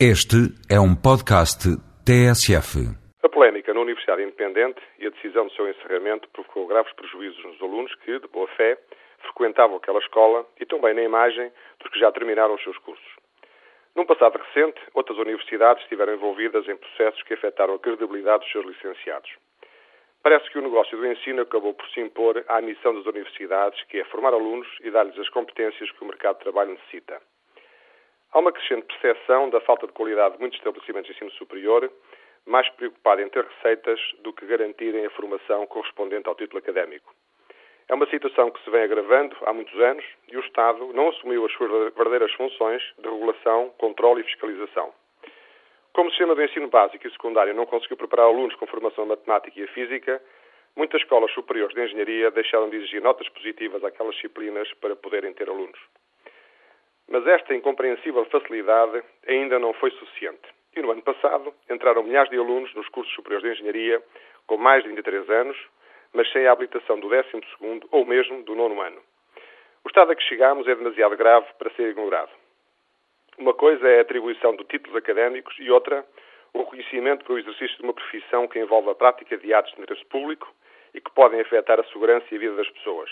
Este é um podcast TSF. A polémica na Universidade Independente e a decisão do seu encerramento provocou graves prejuízos nos alunos que, de boa fé, frequentavam aquela escola e também na imagem dos que já terminaram os seus cursos. Num passado recente, outras universidades estiveram envolvidas em processos que afetaram a credibilidade dos seus licenciados. Parece que o negócio do ensino acabou por se impor à missão das universidades, que é formar alunos e dar-lhes as competências que o mercado de trabalho necessita. Há uma crescente percepção da falta de qualidade de muitos estabelecimentos de ensino superior, mais preocupada em ter receitas do que garantirem a formação correspondente ao título académico. É uma situação que se vem agravando há muitos anos e o Estado não assumiu as suas verdadeiras funções de regulação, controle e fiscalização. Como o sistema de ensino básico e secundário não conseguiu preparar alunos com formação matemática e física, muitas escolas superiores de engenharia deixaram de exigir notas positivas àquelas disciplinas para poderem ter alunos. Mas esta incompreensível facilidade ainda não foi suficiente. E no ano passado entraram milhares de alunos nos cursos superiores de engenharia com mais de 23 anos, mas sem a habilitação do 12 ou mesmo do nono ano. O estado a que chegamos é demasiado grave para ser ignorado. Uma coisa é a atribuição de títulos académicos e outra, o reconhecimento para o exercício de uma profissão que envolve a prática de atos de interesse público e que podem afetar a segurança e a vida das pessoas.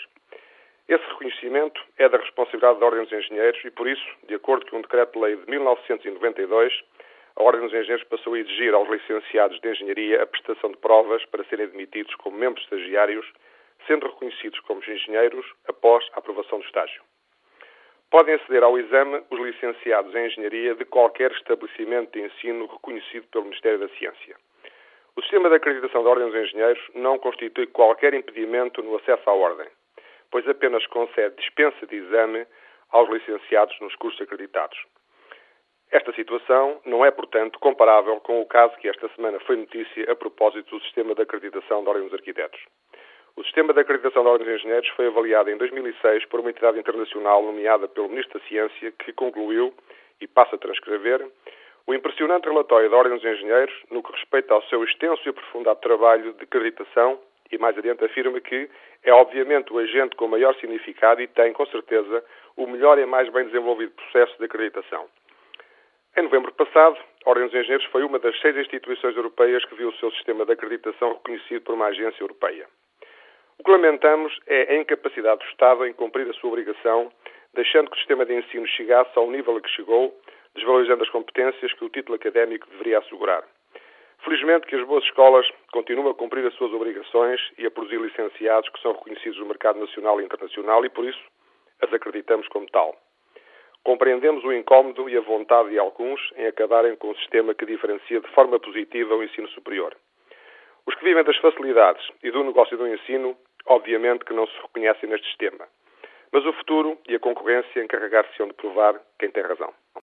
Esse reconhecimento é da responsabilidade da Ordem dos Engenheiros e, por isso, de acordo com um decreto-lei de 1992, a Ordem dos Engenheiros passou a exigir aos licenciados de Engenharia a prestação de provas para serem admitidos como membros estagiários, sendo reconhecidos como engenheiros após a aprovação do estágio. Podem aceder ao exame os licenciados em Engenharia de qualquer estabelecimento de ensino reconhecido pelo Ministério da Ciência. O sistema de acreditação da Ordem dos Engenheiros não constitui qualquer impedimento no acesso à Ordem pois apenas concede dispensa de exame aos licenciados nos cursos acreditados. Esta situação não é, portanto, comparável com o caso que esta semana foi notícia a propósito do Sistema de Acreditação Ordem dos Arquitetos. O Sistema de Acreditação Ordem dos Engenheiros foi avaliado em 2006 por uma entidade internacional nomeada pelo Ministro da Ciência, que concluiu, e passa a transcrever, o impressionante relatório da Ordem dos Engenheiros no que respeita ao seu extenso e aprofundado trabalho de acreditação e mais adiante afirma que é obviamente o agente com maior significado e tem, com certeza, o melhor e mais bem desenvolvido processo de acreditação. Em novembro passado, a Ordem dos Engenheiros foi uma das seis instituições europeias que viu o seu sistema de acreditação reconhecido por uma agência europeia. O que lamentamos é a incapacidade do Estado em cumprir a sua obrigação, deixando que o sistema de ensino chegasse ao nível a que chegou, desvalorizando as competências que o título académico deveria assegurar. Felizmente que as boas escolas continuam a cumprir as suas obrigações e a produzir licenciados que são reconhecidos no mercado nacional e internacional e, por isso, as acreditamos como tal. Compreendemos o incómodo e a vontade de alguns em acabarem com um sistema que diferencia de forma positiva o ensino superior. Os que vivem das facilidades e do negócio do ensino, obviamente que não se reconhecem neste sistema. Mas o futuro e a concorrência encarregar-se-ão de provar quem tem razão.